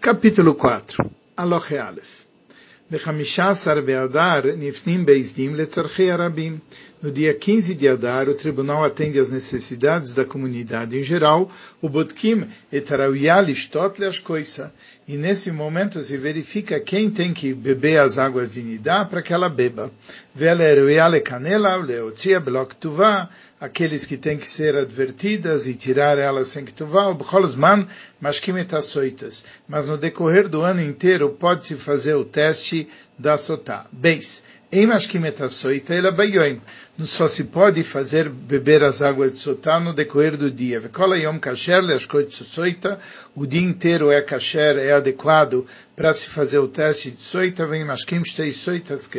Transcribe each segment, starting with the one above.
Capítulo 4 Aloche Aleph. Bechamisha Be'adar Nifnim Beizdim Letzarchei Arabim no dia 15 de Adar, o tribunal atende às necessidades da comunidade em geral, o etarauialishtot leashkoisa. E nesse momento se verifica quem tem que beber as águas de Nidá para que ela beba. Aqueles que têm que ser advertidas e tirar elas sem ktuvá, mas no decorrer do ano inteiro pode-se fazer o teste da sotá. Beis. Só se pode fazer beber as águas de sotá no decorrer do dia. O dia inteiro é kasher, é adequado para se fazer o teste de soita. Vem mashkim soitas.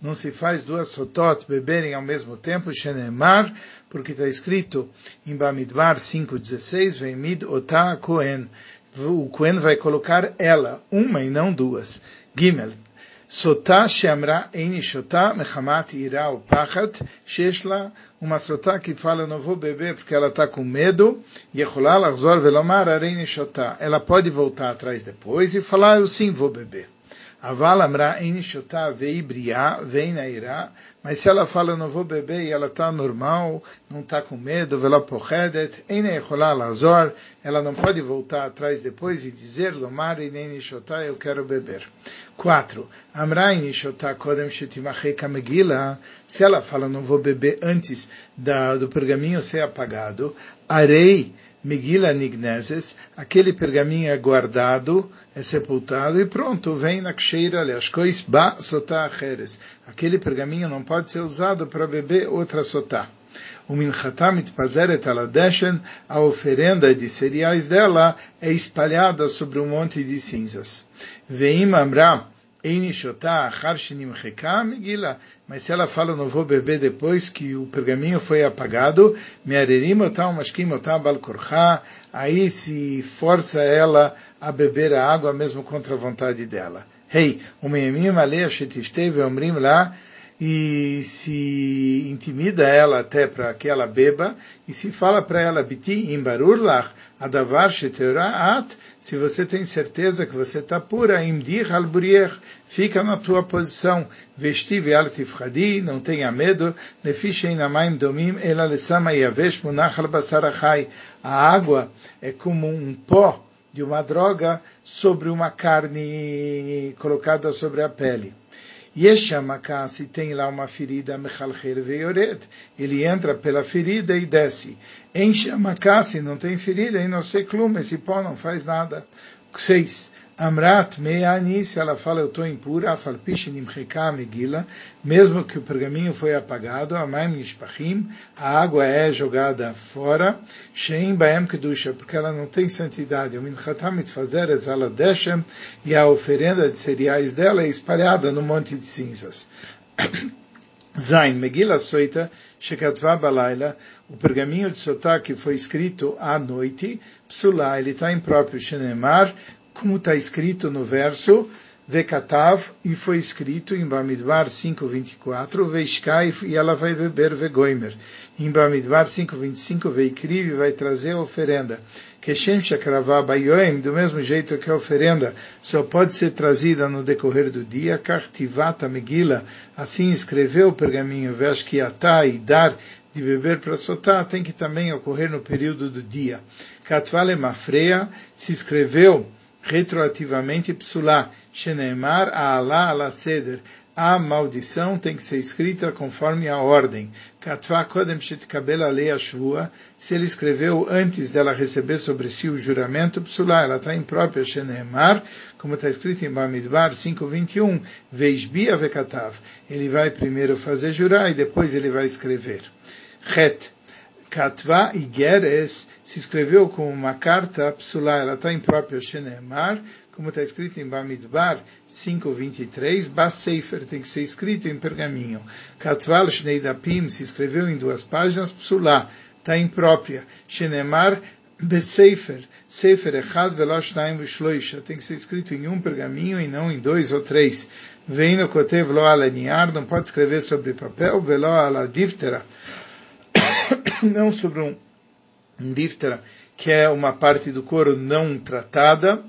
Não se faz duas sotot beberem ao mesmo tempo. Shenemar, porque está escrito em Bamidbar 5.16, vem mid otá kohen. O kohen vai colocar ela, uma e não duas. Gimel, Sotá sheamra eini shotá mechamat ira o pachat, sheshla, uma sotá que fala, não vou beber porque ela está com medo, yecholá lachzor velomar areini shotá. Ela pode voltar atrás depois e falar, eu sim vou beber. Aval amra eini shotá vei briá, vei nairá, mas se ela fala, não vou beber e ela está normal, não está com medo, vela pochedet, eini yecholá lachzor, ela não pode voltar atrás depois e dizer, lomar eini shotá, eu quero beber. 4. Amraini shotá kodem megila. Se ela fala, não vou beber antes da, do pergaminho ser apagado. Arei Megila Nigneses, aquele pergaminho é guardado, é sepultado e pronto, vem na ksheira, leashkois ba sotá acheres. Aquele pergaminho não pode ser usado para beber outra sotá. O minchatam mitpazeret aladeshen, a oferenda de cereais dela é espalhada sobre um monte de cinzas. Veim amra, mas se ela fala, não vou beber depois que o pergaminho foi apagado, aí se força ela a beber a água mesmo contra a vontade dela. Hey, lá e se intimida ela até para que ela beba, e se fala para ela, Biti imbarurlach, adavar at, se você tem certeza que você está pura, imdir halburier, fica na tua posição, vestive al tifchadi, não tenha medo, nefishem namaim domim, ela lesama yavesh munach al basarachai. A água é como um pó de uma droga sobre uma carne colocada sobre a pele. Yeshamaka, se tem lá uma ferida, Mechalcher Veioret, ele entra pela ferida e desce. Enchamaká, se não tem ferida, e não sei clume, esse pó não faz nada. 6. Amrat meani, se ela fala eu estou impura, afalpish nimcheka megila, mesmo que o pergaminho foi apagado, amaim nishpachim, a água é jogada fora, sheim baem kedusha, porque ela não tem santidade, minchatam mitfazer ezala deshem, e a oferenda de cereais dela é espalhada no monte de cinzas. Zain, Megila Soita, Shekatva Balaila, o pergaminho de Sotá que foi escrito à noite, Psulá, ele está impróprio, Shenemar, como está escrito no verso, Vekatav, e foi escrito em Bamidbar 5.24, Veishkai, e ela vai beber Vegoimer. Em Bamidbar 5.25, Veikriv, vai trazer a oferenda. Keshem Shakravá Bayoim, do mesmo jeito que a oferenda só pode ser trazida no decorrer do dia, Kartivata Megila, assim escreveu o pergaminho, Veshkiatá e dar de beber para Sotá, tem que também ocorrer no período do dia. Katvale Mafreia, se escreveu retroativamente psulá, shenemar ala ala seder. A maldição tem que ser escrita conforme a ordem. Katva kodem shetkabel alei shvua. Se ele escreveu antes dela receber sobre si o juramento, psulá, ela está imprópria, shenemar, como está escrito em Bamidbar 5.21, veisbia vekatav. Ele vai primeiro fazer jurar e depois ele vai escrever. Het. Katva Igeres se escreveu com uma carta psulá, ela está em próprio Shenemar, como está escrito em Bamidbar 5.23, Baseifer tem que ser escrito em pergaminho. Katval Shneidapim se escreveu em duas páginas, psulá, está imprópria. Shenemar Beseifer, Sefer Echad Velosh Naim Vishloisha, tem que ser escrito em um pergaminho e não em dois ou três. Vem no Kotev Lo Alaniar, não pode escrever sobre papel, Velo Aladiftera, não sobre um, um diftera, que é uma parte do couro não tratada.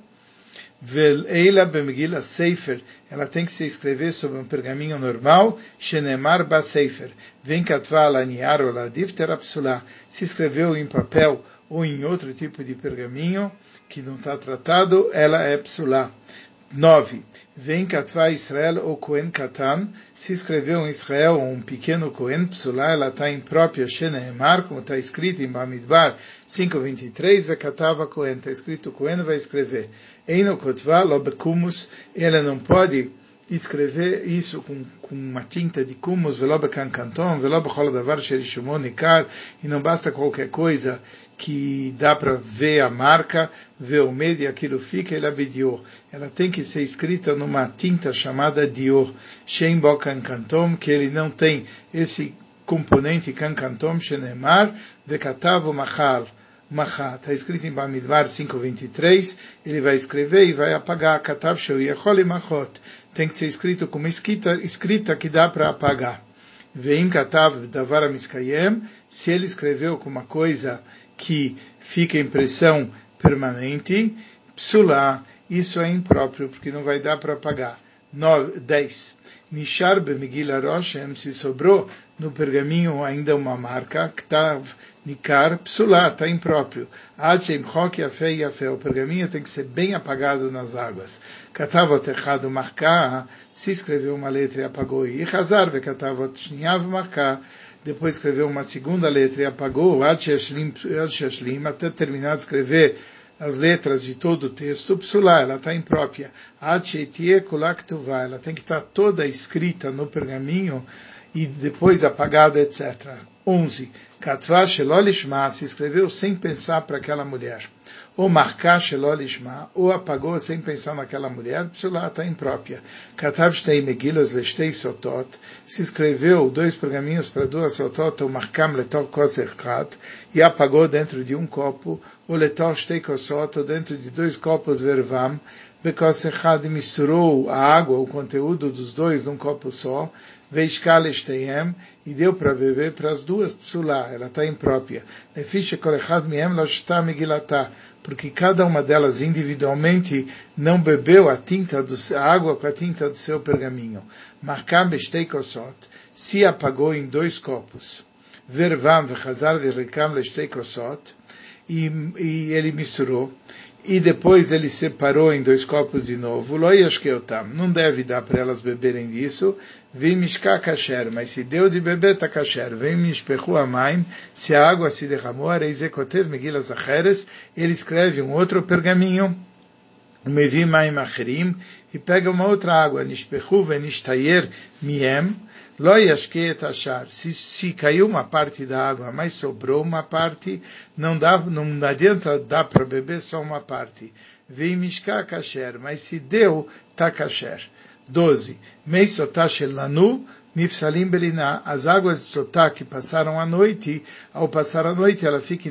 Ve'eila bemegila Sefer, ela tem que se escrever sobre um pergaminho normal, Shenemar ba Sefer. Vem katva laniar ou ladifter apsula. Se escreveu em papel ou em outro tipo de pergaminho que não está tratado, ela é psula. 9. Vem Katva Israel ou Cohen Katan, se escreveu em Israel um pequeno Cohen Psulá, ela está imprópria Sheneemar, como está escrito em Bamidbar 5.23, Vekatava Cohen, está escrito Cohen vai escrever. Eino Kotva Lobekumus, ela não pode escrever isso com, com uma tinta de cumus, velobe cancanton, velobe davar sherishumon ikar, e não basta qualquer coisa que dá para ver a marca, ver o meio e aquilo fica, ela é Ela tem que ser escrita numa tinta chamada dior, shem bo cancanton, que ele não tem esse componente cancanton, shenemar, vekatavu machal, Mahá, está escrito em Bamidbar 5.23, ele vai escrever e vai apagar, Katav Sheu Machot, tem que ser escrito como escrita, escrita que dá para apagar. Veim Katav Davar Miskayem, se ele escreveu com uma coisa que fica impressão permanente, Psulá, isso é impróprio, porque não vai dar para apagar. 10. Nishar Bemigila Roshem, se sobrou no pergaminho ainda uma marca, Ktav Nikar Psulá, está impróprio. Adchem Chok Yafé Yafé, o pergaminho tem que ser bem apagado nas águas. Katavot errado marcar, se escreveu uma letra e apagou, e Hazar Vekatavot Shniav marcar, depois escreveu uma segunda letra e apagou, até terminar de escrever as letras de todo o texto, psulá, ela está imprópria. Ela tem que estar tá toda escrita no pergaminho, e depois apagada, etc. 11. Katva Shelolishma se escreveu sem pensar para aquela mulher. Ou marcar Shelolishma, ou apagou sem pensar naquela mulher, lá está imprópria. Katav Shtei Megilos Leshtei Sotot se escreveu dois pergaminhos para duas Sotot, ou markam Letor Koserkat, e apagou dentro de um copo, ou Letor Shtei Kosot, ou dentro de dois copos Vervam, Bekoserkat misturou a água, o conteúdo dos dois num copo só, Veishkal Eshteyem, e deu para beber para as duas psulá, ela está imprópria. Lefisha Kolechad Miem Loshta Megilatá, porque cada uma delas individualmente não bebeu a tinta do, a água com a tinta do seu pergaminho. Markam Beshtei Kosot, se apagou em dois copos. Vervam Vechazar Verekam Leshtei Kosot, e, e ele misturou e depois ele separou em dois copos de novo. Não deve dar para elas beberem disso. Vim mishka kasher, mas se deu de beber, tá kasher. Vem mishpechu amaim, se a água se derramou, areizekotev megilas acheres, ele escreve um outro pergaminho, mevi maim acherim, e pega uma outra água, venishtayer miem. Se, se caiu uma parte da água, mas sobrou uma parte, não dá, não adianta dar para beber só uma parte. Vem mishka kasher, mas se deu, tá kasher. 12. Meisotá lanu, Nifsalim Beliná, as águas de Sotá que passaram a noite, ao passar a noite ela fica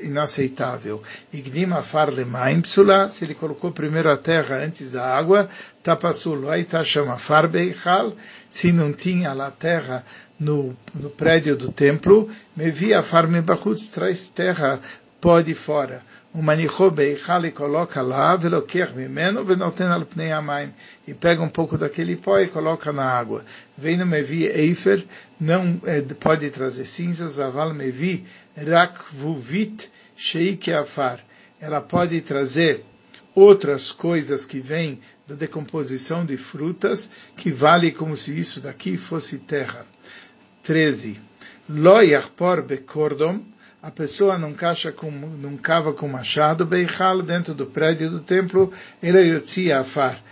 inaceitável. Igdim Afar Lemaim Psula, se ele colocou primeiro a terra antes da água, Tapasul, aí tá chama Far Beichal, se não tinha lá terra no, no prédio do templo, me via Farme traz terra pó de fora. O manichô beichal e coloca lá, veloquer mimeno, venoten al pnei amaim. E pega um pouco daquele pó e coloca na água. Vem no mevi eifer, não é, pode trazer cinzas, aval mevi rak vuvit sheik afar. Ela pode trazer outras coisas que vêm da decomposição de frutas, que vale como se isso daqui fosse terra. 13. Lo yachpor bekordom, a pessoa não, cacha com, não cava com machado, beichal dentro do prédio do templo, ele yotzia afar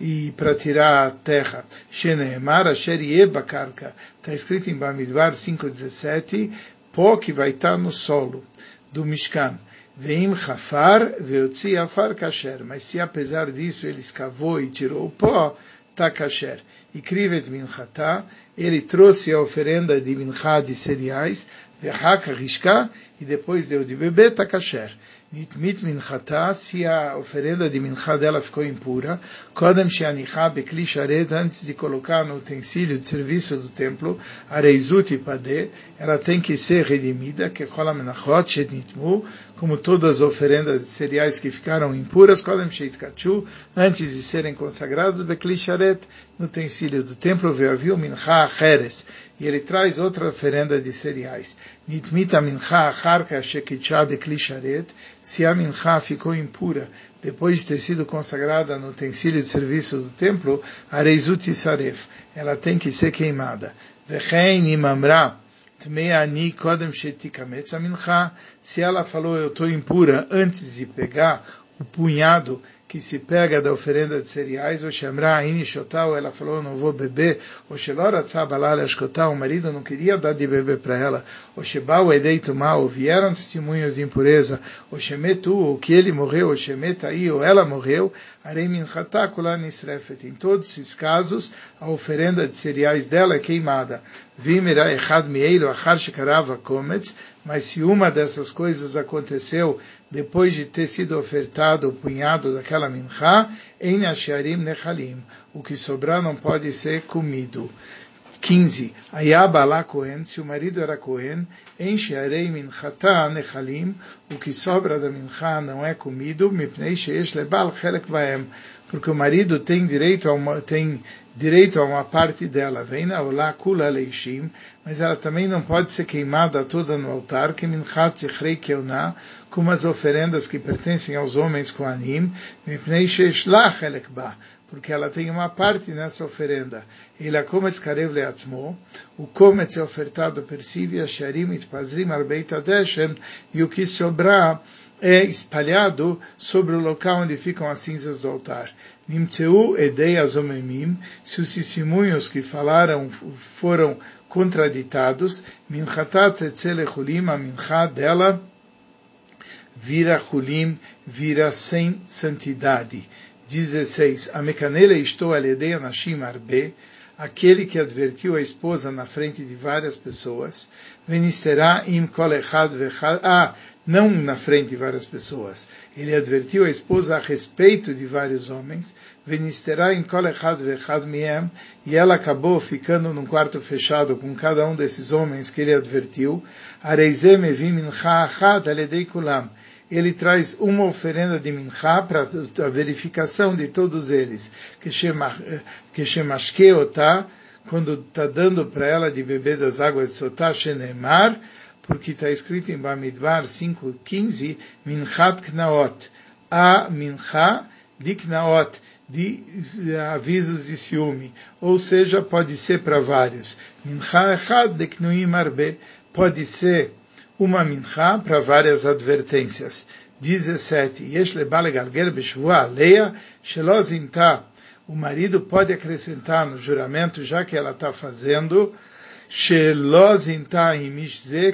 e para tirar a terra. Sheneemar asher yebakarka. Está escrito em Bamidbar 5.17, pó que vai estar no solo do Mishkan. Veim chafar veotzi afar kasher. Mas se apesar disso ele escavou e tirou o pó, está kasher. E krivet minchata, ele trouxe a oferenda de minchá de cereais, Verhaka Rishka, e depois deu de beber, tá kasher. Nitmit minchata, se a oferenda de minchá dela ficou impura, kodem sheanichá bekli sharet, antes de colocar no utensílio de serviço do templo, areizut pade, ela tem que ser redimida, que kola menachot shetnitmu, como todas as oferendas de cereais que ficaram impuras, kodem sheitkachu, antes de serem consagrados, bekli sharet, no utensílio do templo, veaviu minchá acheres, e ele traz outra oferenda de cereais. Nitmita mincha sharet, se a mincha ficou impura depois de ter sido consagrada no utensílio de serviço do templo, ela tem que ser queimada. Imamra, kodem mincha, se ela falou eu estou impura antes de pegar o punhado que se pega da oferenda de cereais, o Shemra Inishotal, ela falou, não vou beber, o Shelora Tzabalal Ashkotal, o marido não queria dar de beber para ela, o Shebau Edeitu Mal, vieram testemunhas de impureza, o Shemetu, o que ele morreu, o Shemetai, ou ela morreu, Aremin Hatakula Nisrefet. Em todos esses casos, a oferenda de cereais dela é queimada. Vimera Echad Mieilo Achar Shekarava Kometz, mas se uma dessas coisas aconteceu depois de ter sido ofertado o punhado daquela mincha, em Asharim Nechalim, o que sobrar não pode ser comido. 15. Ayabala Kohen, se o marido era Kohen, enche arei minchata nechalim, o que sobra da mincha não é comido, mipnei sheish lebal chelek vaem, porque o marido tem direito a uma, tem direito a uma parte dela, vem na olá kula leishim, mas ela também não pode ser queimada toda no altar, que minchat zichrei keuna, como as oferendas que pertencem aos homens koanim, mipnei sheish la chelek ba, porque ela tem uma parte nessa oferenda. Ele cometz karev leatzmo, o cometz é ofertado per sivia, sharim, itpazrim, arbeita deshem, e o que sobrar é espalhado sobre o local onde ficam as cinzas do altar. Nimtzeu edei azomemim, se os testemunhos que falaram foram contraditados, minchatat etzele chulim, a mincha dela vira chulim, vira sem santidade. 16. A mecanela estou aledei anashim arbe, aquele que advertiu a esposa na frente de várias pessoas, venisterá im kol echad vechad, ah, não na frente de várias pessoas. Ele advertiu a esposa a respeito de vários homens, venisterá im kol echad vechad miem, e ela acabou ficando num quarto fechado com cada um desses homens que ele advertiu, areizem evim mincha kulam, ele traz uma oferenda de mincha para a verificação de todos eles. Que shemashkeotá, quando está dando para ela de beber das águas de Sotá, shenemar, porque está escrito em Bamidbar 5.15, minchat knaot, a mincha de knaot, de avisos de ciúme. Ou seja, pode ser para vários. Mincha echad de knuim arbe, pode ser uma mincha para várias advertências. 17. Yesh lebale beshvua leia shelozinta. O marido pode acrescentar no juramento, já que ela está fazendo,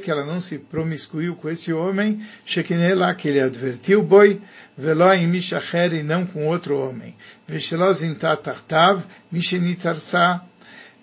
que ela não se promiscuiu com esse homem, shekinela, que ele advertiu, boi, velo imish acher, e não com outro homem. Veshelozinta tartav, mishenitarsa,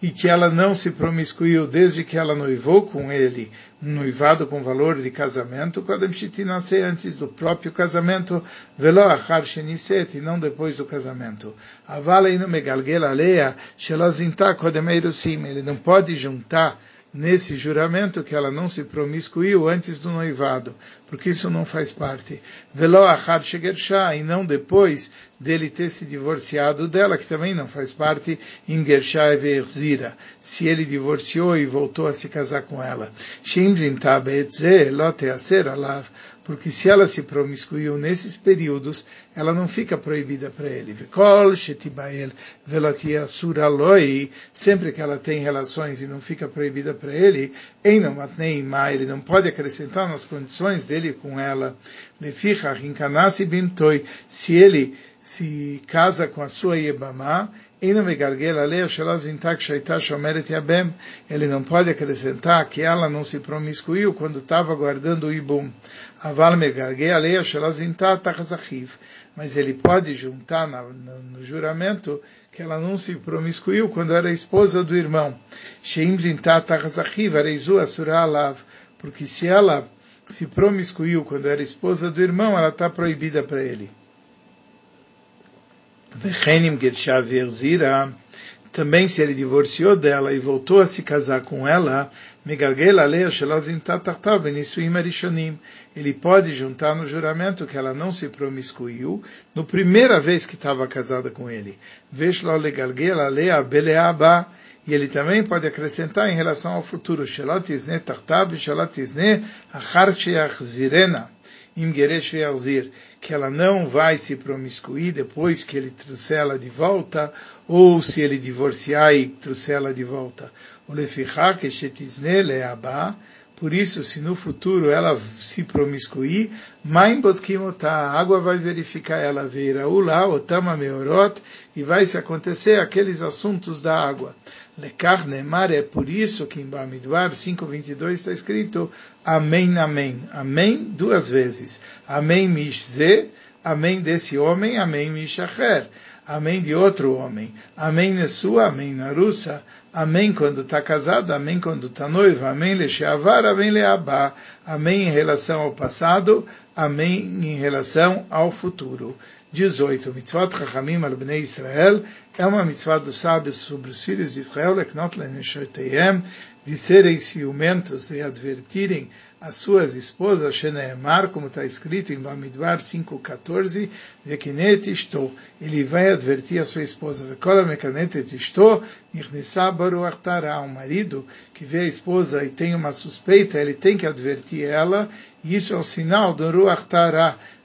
e que ela não se promiscuiu desde que ela noivou com ele, um noivado com valor de casamento, Kodem Shitinase, antes do próprio casamento, Velo Achar Sheniset, e não depois do casamento. Avala inu megalgel alea, Shelozinta Kodem Eirusim, ele não pode juntar nesse juramento que ela não se promiscuiu antes do noivado, porque isso não faz parte. Velo achar shegersha, e não depois dele ter se divorciado dela, que também não faz parte em Gersha Verzira, se ele divorciou e voltou a se casar com ela. Shim zintabetze, lote aser alav, porque se ela se promiscuiu nesses períodos, ela não fica proibida para ele. Sempre que ela tem relações e não fica proibida para ele, ele não pode acrescentar nas condições dele com ela. Se ele se casa com a sua Yebamá, ele não pode acrescentar que ela não se promiscuiu quando estava guardando o Ibum. Mas ele pode juntar no juramento que ela não se promiscuiu quando era esposa do irmão. Porque se ela se promiscuiu quando era esposa do irmão, ela está proibida para ele. Vechenim Gershav Yerzira, também se ele divorciou dela e voltou a se casar com ela, ele pode juntar no juramento que ela não se promiscuiu no primeira vez que estava casada com ele. E ele também pode acrescentar em relação ao futuro, que ela não vai se promiscuir depois que ele trouxer ela de volta, ou se ele divorciar e trouxer ela de volta. Por isso, se no futuro ela se promiscuir, a água vai verificar ela, veira ula, otama meorot, e vai se acontecer aqueles assuntos da água. Lekar Neemar, é por isso que em Bamidbar 5.22 está escrito Amém, Amém. Amém duas vezes. Amém Mishze, Amém desse homem, Amém Mishacher. Amém de outro homem. Amém Nesua, Amém Narusa. Amém quando está casado, Amém quando está noiva. Amém Lecheavar, Amém Leabá. Amém em relação ao passado, Amém em relação ao futuro. 18. Mitzvot Chachamim al Bnei Israel é uma mitzvah dos sábios sobre os filhos de Israel, de serem ciumentos e advertirem as suas esposas, Sheneemar, como está escrito em Bamidbar 5.14, Vekinet Ishto, ele vai advertir a sua esposa, Vekola Mekanet Tara, um marido que vê a esposa e tem uma suspeita, ele tem que advertir ela, e isso é um sinal do Ruach Tara,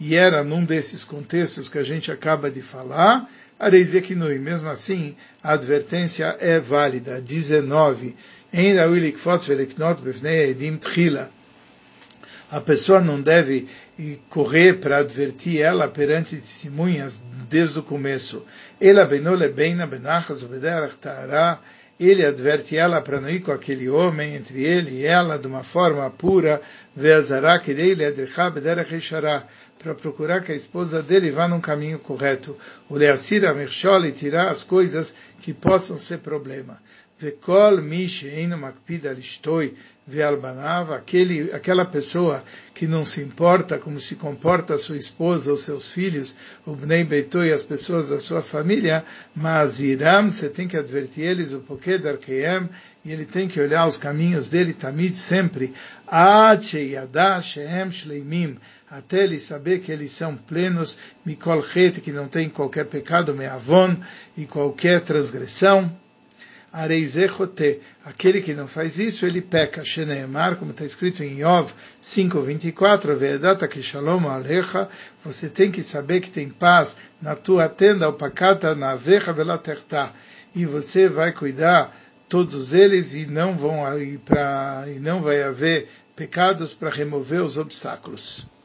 e era num desses contextos que a gente acaba de falar, Areizekinui. Mesmo assim, a advertência é válida. 19. A pessoa não deve correr para advertir ela perante testemunhas desde o começo. Ele adverte ela para não ir com aquele homem, entre ele e ela, de uma forma pura, para procurar que a esposa dele vá num caminho correto. O leasira e tirar as coisas que possam ser problema. Vekol mi sheinu makpida lishtoi ve'albanav, aquele, aquela pessoa que não se importa como se comporta sua esposa, os seus filhos, o bnei beitoi, as pessoas da sua família, mas iram, você tem que advertir eles o porquê da e ele tem que olhar os caminhos dele, tamid sempre, até ele saber que eles são plenos, mikol que não tem qualquer pecado, meavon, e qualquer transgressão. Areizechote, aquele que não faz isso, ele peca. Sheneemar, como está escrito em Yov 5.24, Ve'edata que shalom alecha, você tem que saber que tem paz na tua tenda, o pakata na vecha velaterta, e você vai cuidar todos eles e não vão para e não vai haver pecados para remover os obstáculos.